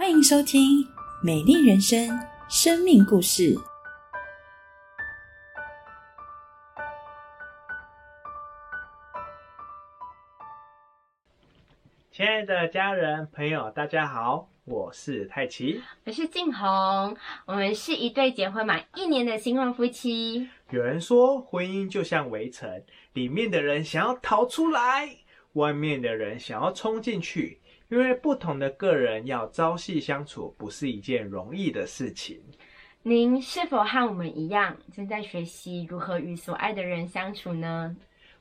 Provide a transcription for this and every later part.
欢迎收听《美丽人生》生命故事。亲爱的家人朋友，大家好，我是泰奇。我是静红，我们是一对结婚满一年的新婚夫妻。有人说，婚姻就像围城，里面的人想要逃出来，外面的人想要冲进去。因为不同的个人要朝夕相处，不是一件容易的事情。您是否和我们一样，正在学习如何与所爱的人相处呢？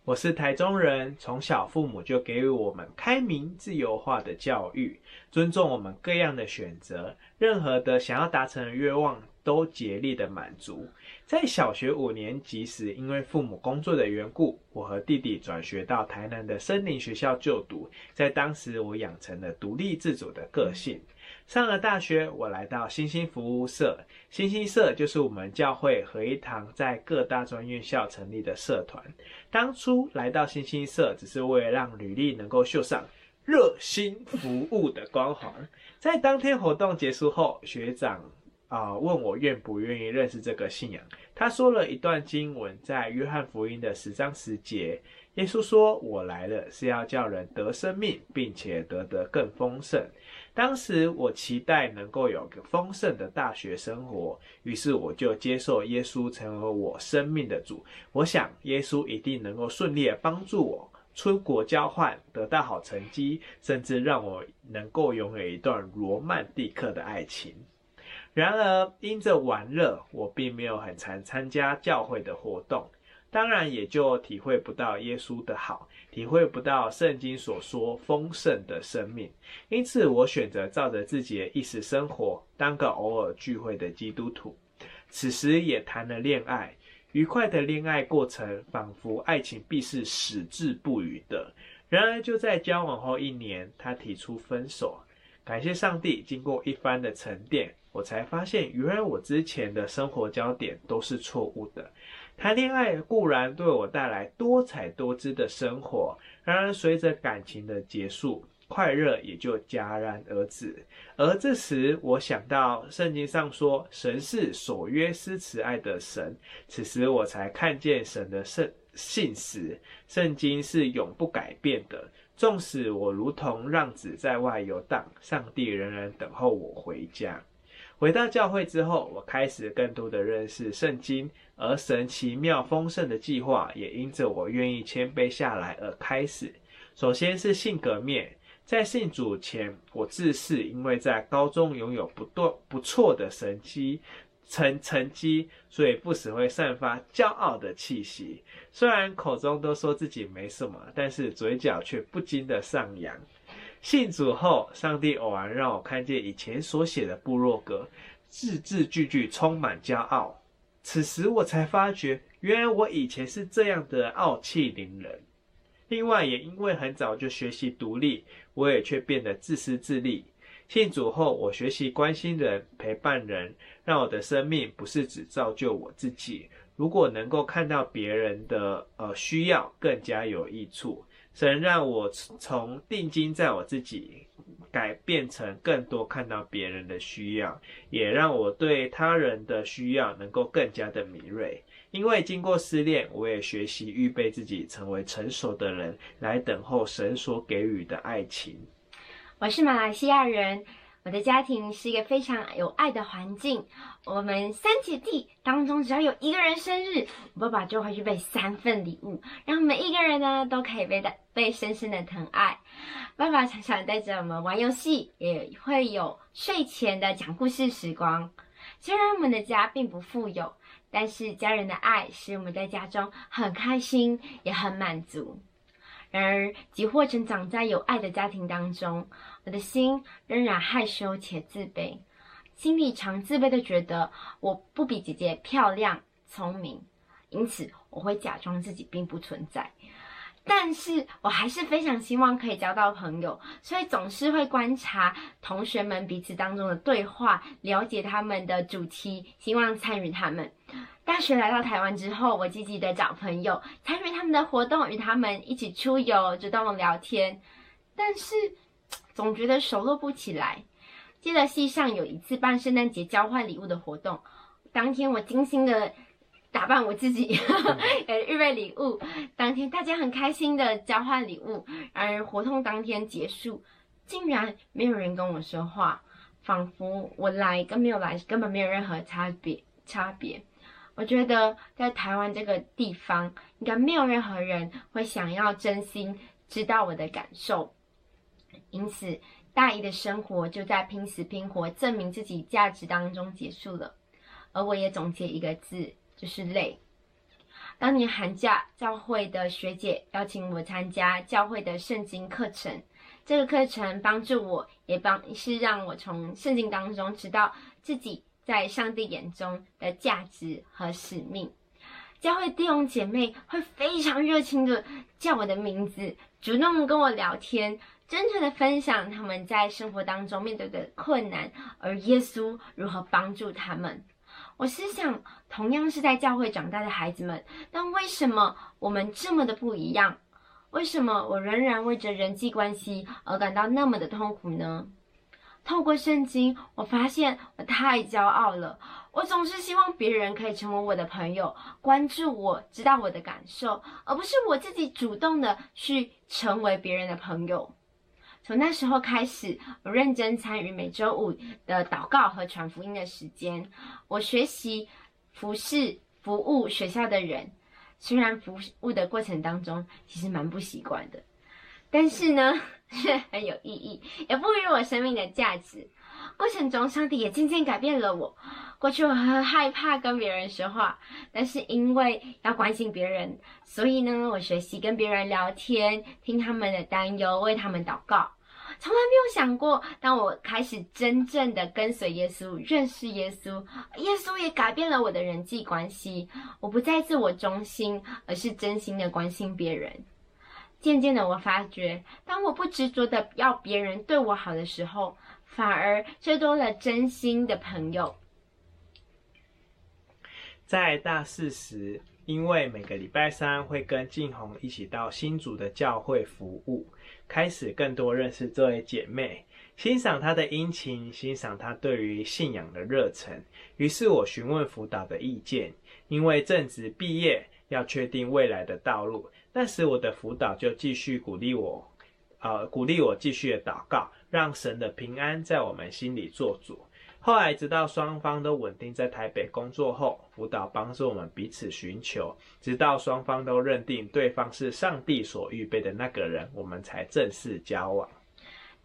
我是台中人，从小父母就给予我们开明、自由化的教育，尊重我们各样的选择，任何的想要达成的愿望都竭力的满足。在小学五年级时，因为父母工作的缘故，我和弟弟转学到台南的森林学校就读。在当时，我养成了独立自主的个性。上了大学，我来到新兴服务社。新兴社就是我们教会合一堂在各大专院校成立的社团。当初来到新兴社，只是为了让履历能够绣上热心服务的光环。在当天活动结束后，学长啊问我愿不愿意认识这个信仰。他说了一段经文，在约翰福音的十章十节，耶稣说：“我来了是要叫人得生命，并且得得更丰盛。”当时我期待能够有个丰盛的大学生活，于是我就接受耶稣成为我生命的主。我想耶稣一定能够顺利的帮助我出国交换，得到好成绩，甚至让我能够拥有一段罗曼蒂克的爱情。然而，因着玩乐，我并没有很常参加教会的活动。当然，也就体会不到耶稣的好，体会不到圣经所说丰盛的生命。因此，我选择照着自己的意识生活，当个偶尔聚会的基督徒。此时也谈了恋爱，愉快的恋爱过程，仿佛爱情必是矢志不渝的。然而，就在交往后一年，他提出分手。感谢上帝，经过一番的沉淀，我才发现，原来我之前的生活焦点都是错误的。谈恋爱固然对我带来多彩多姿的生活，然而随着感情的结束，快乐也就戛然而止。而这时，我想到圣经上说，神是守约施慈爱的神。此时，我才看见神的圣信实。圣经是永不改变的，纵使我如同浪子在外游荡，上帝仍然等候我回家。回到教会之后，我开始更多的认识圣经。而神奇妙丰盛的计划也因着我愿意谦卑下来而开始。首先是性格面，在信主前，我自视因为在高中拥有不断不错的成绩成成绩，所以不时会散发骄傲的气息。虽然口中都说自己没什么，但是嘴角却不禁的上扬。信主后，上帝偶然让我看见以前所写的部落格，字字句句充满骄傲。此时我才发觉，原来我以前是这样的傲气凌人。另外，也因为很早就学习独立，我也却变得自私自利。信主后，我学习关心人、陪伴人，让我的生命不是只造就我自己。如果能够看到别人的呃需要，更加有益处。神让我从定睛在我自己。改变成更多看到别人的需要，也让我对他人的需要能够更加的敏锐。因为经过失恋，我也学习预备自己成为成熟的人，来等候神所给予的爱情。我是马来西亚人。我的家庭是一个非常有爱的环境。我们三姐弟当中，只要有一个人生日，我爸爸就会去备三份礼物，让每一个人呢都可以被的被深深的疼爱。爸爸常常带着我们玩游戏，也会有睡前的讲故事时光。虽然我们的家并不富有，但是家人的爱使我们在家中很开心，也很满足。然而，即或成长在有爱的家庭当中，我的心仍然害羞且自卑，心里常自卑的觉得我不比姐姐漂亮、聪明，因此我会假装自己并不存在。但是我还是非常希望可以交到朋友，所以总是会观察同学们彼此当中的对话，了解他们的主题，希望参与他们。大学来到台湾之后，我积极的找朋友，参与他们的活动，与他们一起出游，主动聊天。但是总觉得熟络不起来。记得系上有一次办圣诞节交换礼物的活动，当天我精心的打扮我自己，呃，预备礼物。当天大家很开心的交换礼物，而活动当天结束，竟然没有人跟我说话，仿佛我来跟没有来根本没有任何差别差别。我觉得在台湾这个地方，应该没有任何人会想要真心知道我的感受，因此。大一的生活就在拼死拼活证明自己价值当中结束了，而我也总结一个字，就是累。当年寒假，教会的学姐邀请我参加教会的圣经课程，这个课程帮助我，也帮是让我从圣经当中知道自己在上帝眼中的价值和使命。教会弟兄姐妹会非常热情的叫我的名字，主动跟我聊天。真诚的分享他们在生活当中面对的困难，而耶稣如何帮助他们。我思想，同样是在教会长大的孩子们，但为什么我们这么的不一样？为什么我仍然为着人际关系而感到那么的痛苦呢？透过圣经，我发现我太骄傲了。我总是希望别人可以成为我的朋友，关注我，知道我的感受，而不是我自己主动的去成为别人的朋友。从那时候开始，我认真参与每周五的祷告和传福音的时间。我学习服侍、服务学校的人，虽然服务的过程当中其实蛮不习惯的，但是呢，却很有意义，也赋予我生命的价值。过程中，上帝也渐渐改变了我。过去我很害怕跟别人说话，但是因为要关心别人，所以呢，我学习跟别人聊天，听他们的担忧，为他们祷告。从来没有想过，当我开始真正的跟随耶稣，认识耶稣，耶稣也改变了我的人际关系。我不再自我中心，而是真心的关心别人。渐渐的，我发觉，当我不执着的要别人对我好的时候，反而却多了真心的朋友。在大四时，因为每个礼拜三会跟静红一起到新竹的教会服务，开始更多认识这位姐妹，欣赏她的殷勤，欣赏她对于信仰的热忱。于是我询问辅导的意见，因为正值毕业，要确定未来的道路。那时我的辅导就继续鼓励我，呃，鼓励我继续祷告，让神的平安在我们心里做主。后来，直到双方都稳定在台北工作后，辅导帮助我们彼此寻求，直到双方都认定对方是上帝所预备的那个人，我们才正式交往。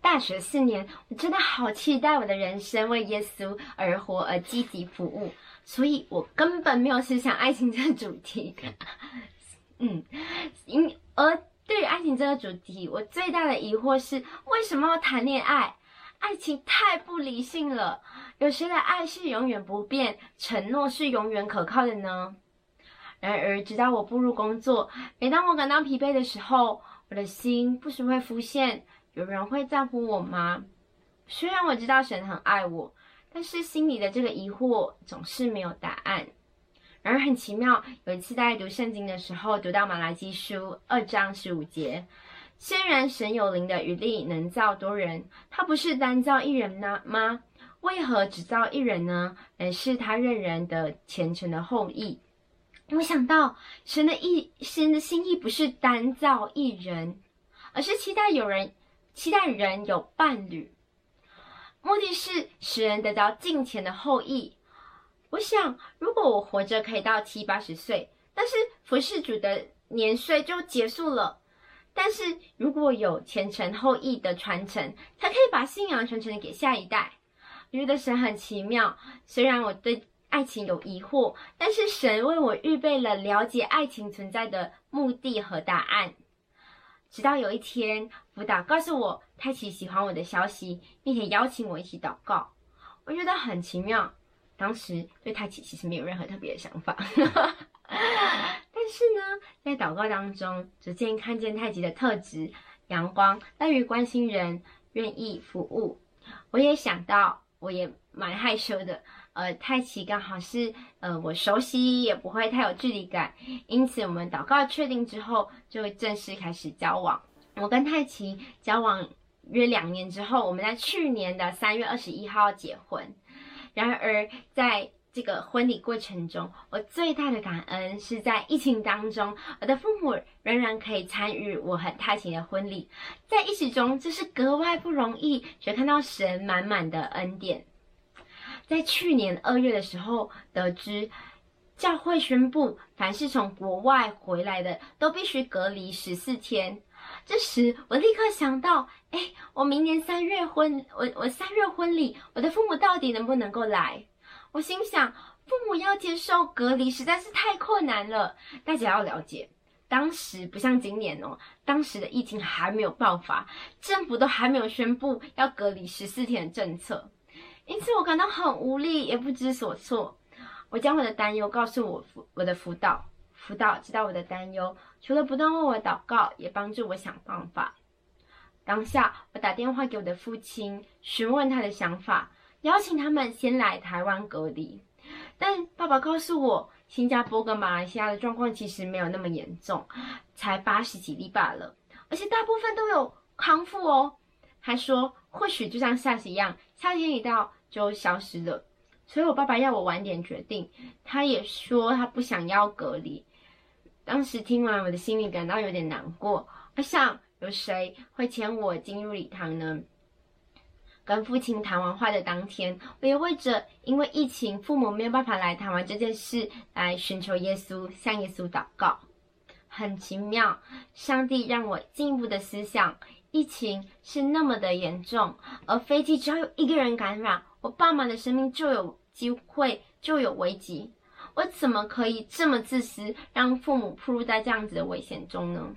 大学四年，我真的好期待我的人生为耶稣而活，而积极服务，所以我根本没有思想爱情这个主题。嗯，因而对于爱情这个主题，我最大的疑惑是：为什么要谈恋爱？爱情太不理性了。有谁的爱是永远不变，承诺是永远可靠的呢？然而，直到我步入工作，每当我感到疲惫的时候，我的心不时会浮现：有人会在乎我吗？虽然我知道神很爱我，但是心里的这个疑惑总是没有答案。然而，很奇妙，有一次在读圣经的时候，读到马来基书二章十五节。虽然神有灵的余力能造多人，他不是单造一人呢吗？为何只造一人呢？乃是他认人的虔诚的后裔。我想到神的意，神的心意不是单造一人，而是期待有人，期待人有伴侣，目的是使人得到敬虔的后裔。我想，如果我活着可以到七八十岁，但是服侍主的年岁就结束了。但是如果有前程后裔的传承，才可以把信仰传承给下一代。我觉得神很奇妙，虽然我对爱情有疑惑，但是神为我预备了了解爱情存在的目的和答案。直到有一天，辅导告诉我太奇喜欢我的消息，并且邀请我一起祷告，我觉得很奇妙。当时对太奇其实没有任何特别的想法。但是呢，在祷告当中，逐渐看见太极的特质：阳光、乐于关心人、愿意服务。我也想到，我也蛮害羞的。呃，太奇刚好是呃我熟悉，也不会太有距离感。因此，我们祷告确定之后，就正式开始交往。我跟太奇交往约两年之后，我们在去年的三月二十一号结婚。然而，在这个婚礼过程中，我最大的感恩是在疫情当中，我的父母仍然可以参与我很踏情的婚礼。在疫情中，这是格外不容易，却看到神满满的恩典。在去年二月的时候，得知教会宣布，凡是从国外回来的，都必须隔离十四天。这时，我立刻想到，哎，我明年三月婚，我我三月婚礼，我的父母到底能不能够来？我心想，父母要接受隔离实在是太困难了。大家要了解，当时不像今年哦，当时的疫情还没有爆发，政府都还没有宣布要隔离十四天的政策，因此我感到很无力，也不知所措。我将我的担忧告诉我辅我的辅导，辅导知道我的担忧，除了不断为我祷告，也帮助我想办法。当下，我打电话给我的父亲，询问他的想法。邀请他们先来台湾隔离，但爸爸告诉我，新加坡跟马来西亚的状况其实没有那么严重，才八十几例罢了，而且大部分都有康复哦。还说或许就像 SARS 一样，夏天一到就消失了。所以我爸爸要我晚点决定，他也说他不想要隔离。当时听完，我的心里感到有点难过。我想，有谁会牵我进入礼堂呢？跟父亲谈完话的当天，我也为着因为疫情父母没有办法来台湾这件事来寻求耶稣，向耶稣祷告。很奇妙，上帝让我进一步的思想：疫情是那么的严重，而飞机只要有一个人感染，我爸妈的生命就有机会就有危机。我怎么可以这么自私，让父母暴露在这样子的危险中呢？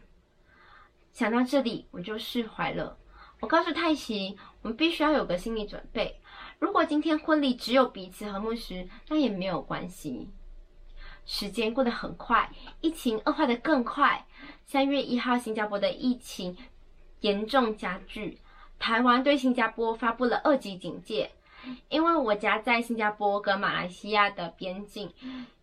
想到这里，我就释怀了。我告诉泰奇。我们必须要有个心理准备。如果今天婚礼只有彼此和牧师，那也没有关系。时间过得很快，疫情恶化的更快。三月一号，新加坡的疫情严重加剧，台湾对新加坡发布了二级警戒。因为我家在新加坡跟马来西亚的边境。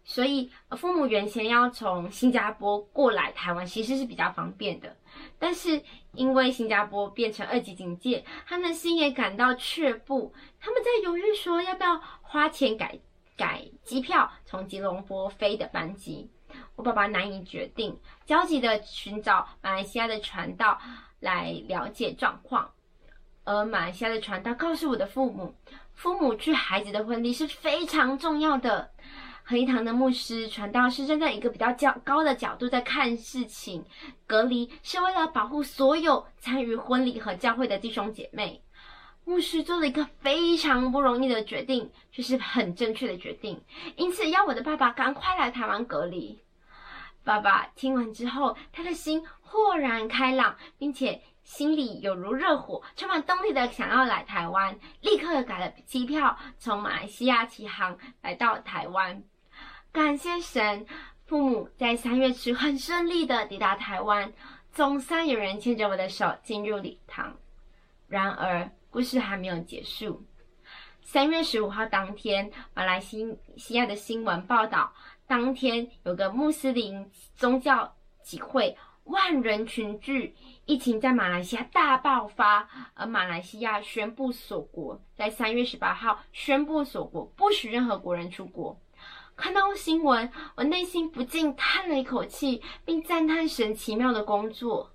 所以，父母原先要从新加坡过来台湾，其实是比较方便的。但是，因为新加坡变成二级警戒，他们心也感到却步。他们在犹豫，说要不要花钱改改机票从吉隆坡飞的班机。我爸爸难以决定，焦急的寻找马来西亚的传道来了解状况。而马来西亚的传道告诉我的父母，父母去孩子的婚礼是非常重要的。合一堂的牧师传道是站在一个比较较高的角度在看事情，隔离是为了保护所有参与婚礼和教会的弟兄姐妹。牧师做了一个非常不容易的决定，却是很正确的决定，因此要我的爸爸赶快来台湾隔离。爸爸听完之后，他的心豁然开朗，并且心里有如热火，充满动力的想要来台湾，立刻改了机票，从马来西亚起航来到台湾。感谢神，父母在三月初很顺利的抵达台湾，总算有人牵着我的手进入礼堂。然而，故事还没有结束。三月十五号当天，马来西亚的新闻报道，当天有个穆斯林宗教集会，万人群聚，疫情在马来西亚大爆发，而马来西亚宣布锁国，在三月十八号宣布锁国，不许任何国人出国。看到新闻，我内心不禁叹了一口气，并赞叹神奇妙的工作。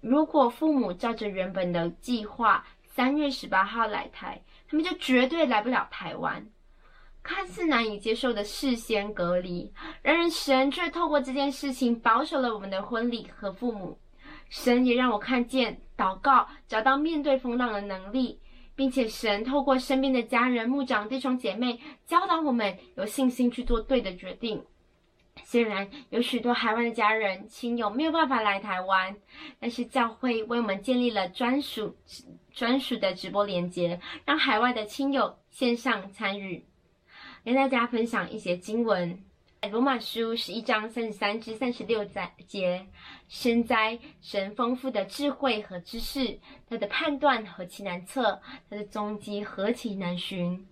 如果父母照着原本的计划，三月十八号来台，他们就绝对来不了台湾。看似难以接受的事先隔离，然而神却透过这件事情保守了我们的婚礼和父母。神也让我看见祷告找到面对风浪的能力。并且神透过身边的家人、牧长、弟兄姐妹教导我们有信心去做对的决定。虽然有许多海外的家人、亲友没有办法来台湾，但是教会为我们建立了专属、专属的直播连接，让海外的亲友线上参与。跟大家分享一些经文。罗马书十一章三十三至三十六节，深哉神丰富的智慧和知识，他的判断何其难测，他的踪迹何其难寻。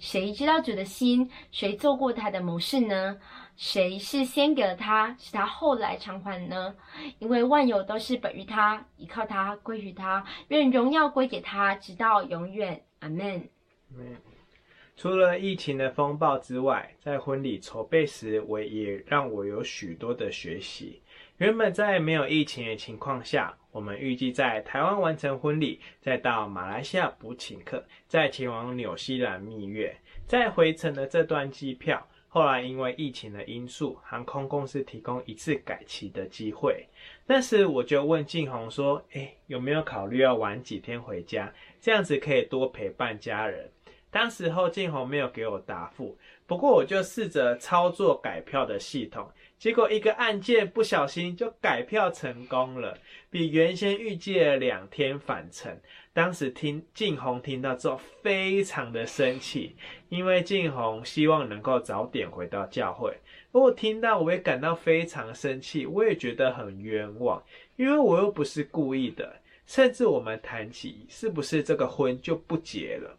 谁知道主的心？谁做过他的谋士呢？谁是先给了他，使他后来偿还呢？因为万有都是本于他，依靠他，归于他，愿荣耀归给他，直到永远。阿门。除了疫情的风暴之外，在婚礼筹备时，我也让我有许多的学习。原本在没有疫情的情况下，我们预计在台湾完成婚礼，再到马来西亚补请客，再前往纽西兰蜜月，再回程的这段机票。后来因为疫情的因素，航空公司提供一次改期的机会。那时我就问静红说：“哎，有没有考虑要晚几天回家，这样子可以多陪伴家人？”当时候静红没有给我答复，不过我就试着操作改票的系统。结果一个按键不小心就改票成功了，比原先预计的两天返程。当时听静红听到之后非常的生气，因为静红希望能够早点回到教会。而我听到我也感到非常生气，我也觉得很冤枉，因为我又不是故意的。甚至我们谈起是不是这个婚就不结了。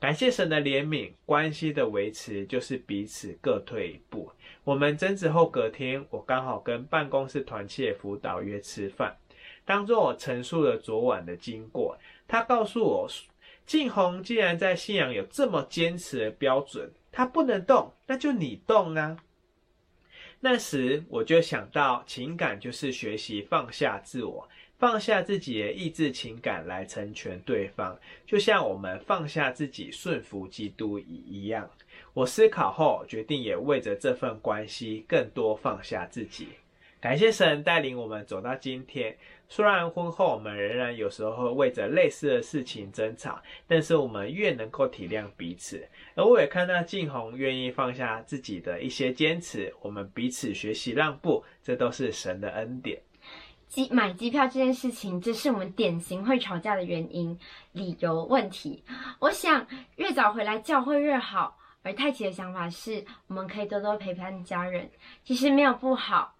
感谢神的怜悯，关系的维持就是彼此各退一步。我们争执后隔天，我刚好跟办公室团契辅导约吃饭，当做我陈述了昨晚的经过。他告诉我，静红既然在信仰有这么坚持的标准，他不能动，那就你动啊。那时我就想到，情感就是学习放下自我。放下自己的意志情感来成全对方，就像我们放下自己顺服基督一样。我思考后决定，也为着这份关系更多放下自己。感谢神带领我们走到今天。虽然婚后我们仍然有时候会为着类似的事情争吵，但是我们越能够体谅彼此。而我也看到静红愿意放下自己的一些坚持，我们彼此学习让步，这都是神的恩典。机买机票这件事情，这是我们典型会吵架的原因，理由问题。我想越早回来教会越好。而太奇的想法是，我们可以多多陪伴家人，其实没有不好。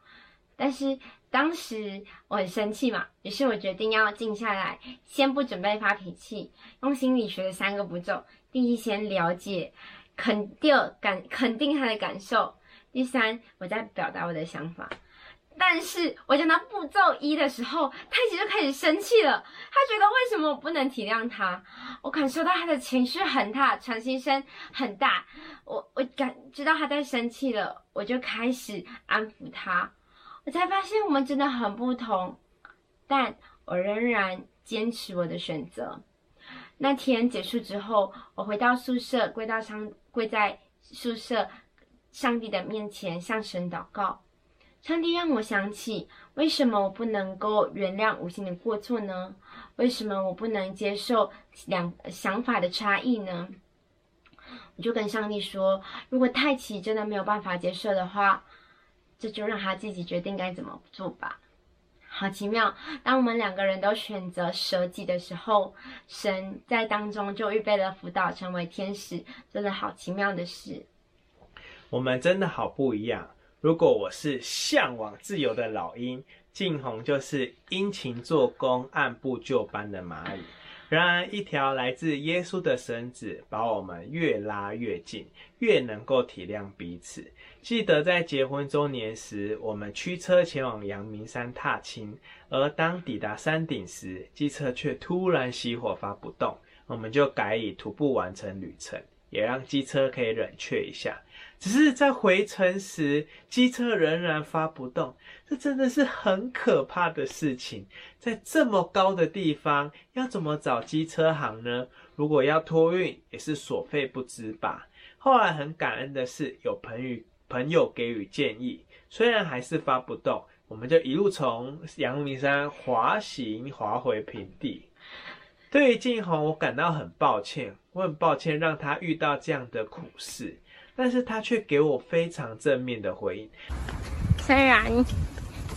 但是当时我很生气嘛，于是我决定要静下来，先不准备发脾气，用心理学的三个步骤：第一，先了解、肯定感肯定他的感受；第三，我再表达我的想法。但是我讲到步骤一的时候，太极就开始生气了。他觉得为什么我不能体谅他？我感受到他的情绪很大，喘息声很大。我我感知道他在生气了，我就开始安抚他。我才发现我们真的很不同，但我仍然坚持我的选择。那天结束之后，我回到宿舍，跪到上跪在宿舍上帝的面前，向神祷告。上帝让我想起，为什么我不能够原谅无心的过错呢？为什么我不能接受两想法的差异呢？我就跟上帝说，如果太奇真的没有办法接受的话，这就让他自己决定该怎么做吧。好奇妙，当我们两个人都选择舍己的时候，神在当中就预备了辅导，成为天使，真的好奇妙的事。我们真的好不一样。如果我是向往自由的老鹰，静红就是殷勤做工、按部就班的蚂蚁。然而，一条来自耶稣的绳子，把我们越拉越近，越能够体谅彼此。记得在结婚周年时，我们驱车前往阳明山踏青，而当抵达山顶时，机车却突然熄火发不动，我们就改以徒步完成旅程。也让机车可以冷却一下，只是在回程时，机车仍然发不动，这真的是很可怕的事情。在这么高的地方，要怎么找机车行呢？如果要托运，也是所费不赀吧。后来很感恩的是，有朋友朋友给予建议，虽然还是发不动，我们就一路从阳明山滑行滑回平地。对于静红，我感到很抱歉，我很抱歉让他遇到这样的苦事，但是他却给我非常正面的回应。虽然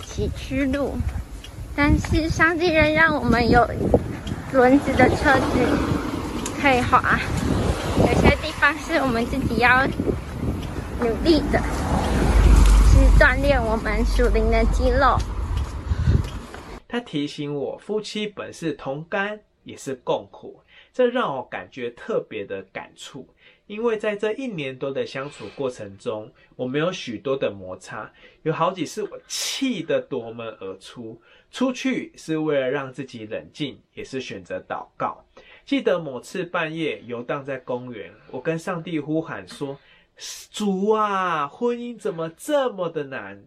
崎岖路，但是上帝仍让我们有轮子的车子可以滑。有些地方是我们自己要努力的，是锻炼我们属灵的肌肉。他提醒我，夫妻本是同甘。也是共苦，这让我感觉特别的感触。因为在这一年多的相处过程中，我们有许多的摩擦，有好几次我气得夺门而出。出去是为了让自己冷静，也是选择祷告。记得某次半夜游荡在公园，我跟上帝呼喊说：“主啊，婚姻怎么这么的难？”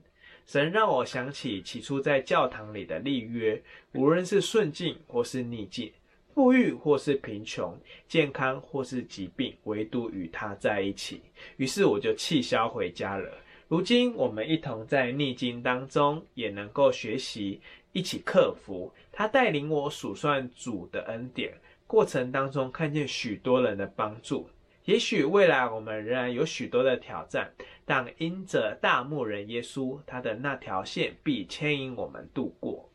神让我想起起初在教堂里的立约，无论是顺境或是逆境。富裕或是贫穷，健康或是疾病，唯独与他在一起。于是我就气消回家了。如今我们一同在逆境当中，也能够学习一起克服。他带领我数算主的恩典，过程当中看见许多人的帮助。也许未来我们仍然有许多的挑战，但因着大牧人耶稣，他的那条线必牵引我们度过。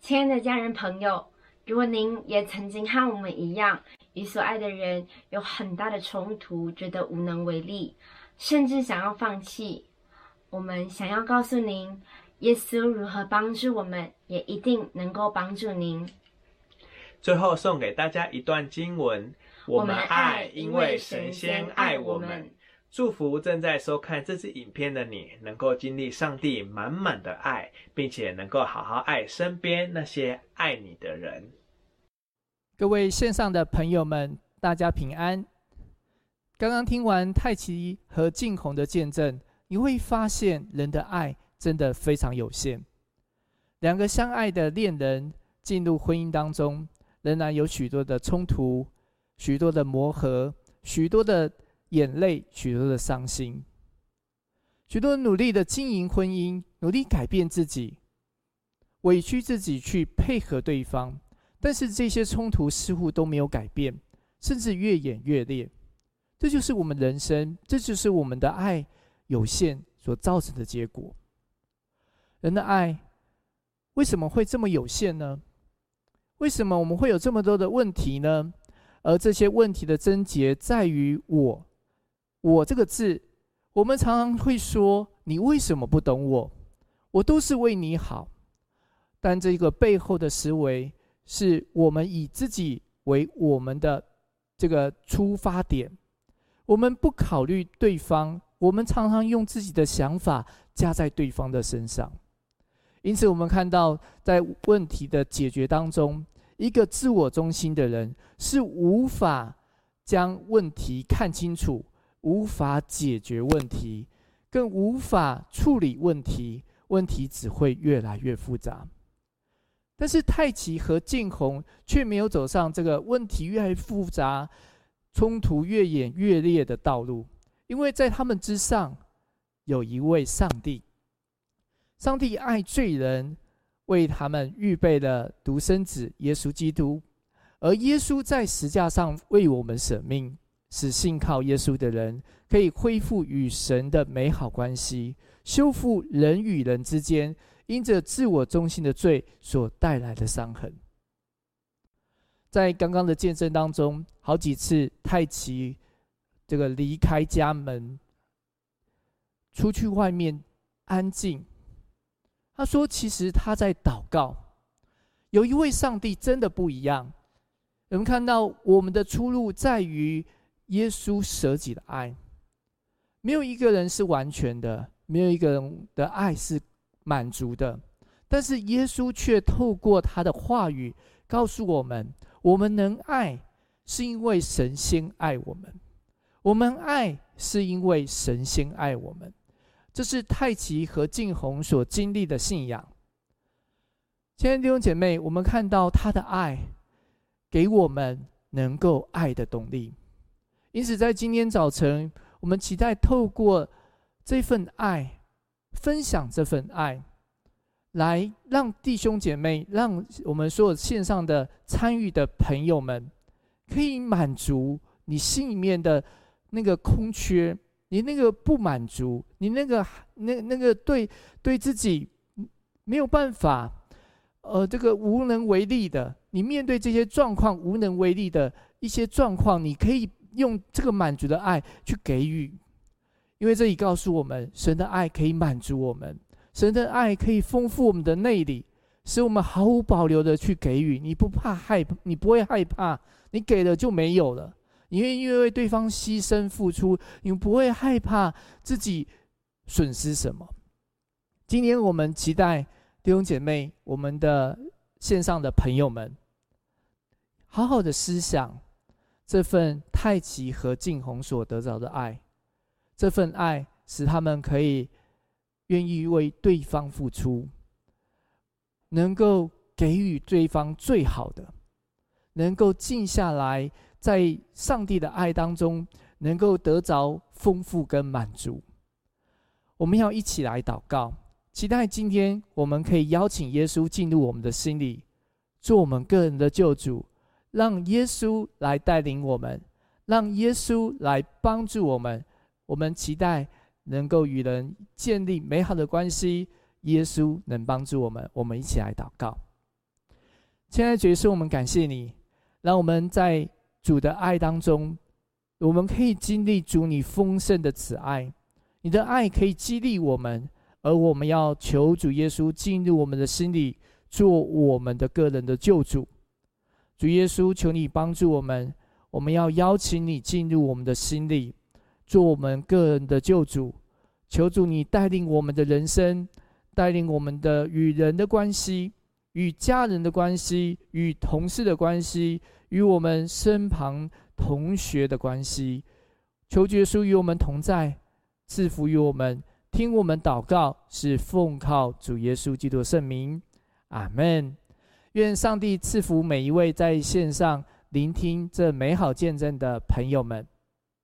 亲爱的家人朋友。如果您也曾经和我们一样，与所爱的人有很大的冲突，觉得无能为力，甚至想要放弃，我们想要告诉您，耶稣如何帮助我们，也一定能够帮助您。最后送给大家一段经文：我们爱，因为神仙爱我们。祝福正在收看这支影片的你，能够经历上帝满满的爱，并且能够好好爱身边那些爱你的人。各位线上的朋友们，大家平安。刚刚听完太奇和静红的见证，你会发现人的爱真的非常有限。两个相爱的恋人进入婚姻当中，仍然有许多的冲突、许多的磨合、许多的眼泪、许多的伤心、许多努力的经营婚姻，努力改变自己，委屈自己去配合对方。但是这些冲突似乎都没有改变，甚至越演越烈。这就是我们人生，这就是我们的爱有限所造成的结果。人的爱为什么会这么有限呢？为什么我们会有这么多的问题呢？而这些问题的症结在于“我”，“我”这个字，我们常常会说：“你为什么不懂我？我都是为你好。”但这个背后的思维。是我们以自己为我们的这个出发点，我们不考虑对方，我们常常用自己的想法加在对方的身上，因此我们看到在问题的解决当中，一个自我中心的人是无法将问题看清楚，无法解决问题，更无法处理问题，问题只会越来越复杂。但是太极和静红却没有走上这个问题越来越复杂、冲突越演越烈的道路，因为在他们之上有一位上帝。上帝爱罪人，为他们预备了独生子耶稣基督，而耶稣在石架上为我们舍命，使信靠耶稣的人可以恢复与神的美好关系，修复人与人之间。因着自我中心的罪所带来的伤痕，在刚刚的见证当中，好几次太奇这个离开家门，出去外面安静。他说：“其实他在祷告，有一位上帝真的不一样。我们看到我们的出路在于耶稣舍己的爱，没有一个人是完全的，没有一个人的爱是。”满足的，但是耶稣却透过他的话语告诉我们：我们能爱，是因为神先爱我们；我们爱，是因为神先爱我们。这是太极和静红所经历的信仰。亲爱的弟兄姐妹，我们看到他的爱，给我们能够爱的动力。因此，在今天早晨，我们期待透过这份爱。分享这份爱，来让弟兄姐妹，让我们所有线上的参与的朋友们，可以满足你心里面的那个空缺，你那个不满足，你那个那那个对对自己没有办法，呃，这个无能为力的，你面对这些状况无能为力的一些状况，你可以用这个满足的爱去给予。因为这里告诉我们，神的爱可以满足我们，神的爱可以丰富我们的内里，使我们毫无保留的去给予。你不怕害怕，你不会害怕，你给了就没有了。你愿意为对方牺牲付出，你不会害怕自己损失什么。今天我们期待弟兄姐妹，我们的线上的朋友们，好好的思想这份太极和静红所得着的爱，这份爱使他们可以愿意为对方付出，能够给予对方最好的，能够静下来。在上帝的爱当中，能够得着丰富跟满足。我们要一起来祷告，期待今天我们可以邀请耶稣进入我们的心里，做我们个人的救主，让耶稣来带领我们，让耶稣来帮助我们。我们期待能够与人建立美好的关系，耶稣能帮助我们。我们一起来祷告，亲爱的主耶稣，我们感谢你，让我们在。主的爱当中，我们可以经历主你丰盛的慈爱，你的爱可以激励我们，而我们要求主耶稣进入我们的心里，做我们的个人的救主。主耶稣，求你帮助我们，我们要邀请你进入我们的心里，做我们个人的救主。求主你带领我们的人生，带领我们的与人的关系，与家人的关系，与同事的关系。与我们身旁同学的关系，求耶稣与我们同在，赐福于我们，听我们祷告，是奉靠主耶稣基督圣名，阿门。愿上帝赐福每一位在线上聆听这美好见证的朋友们。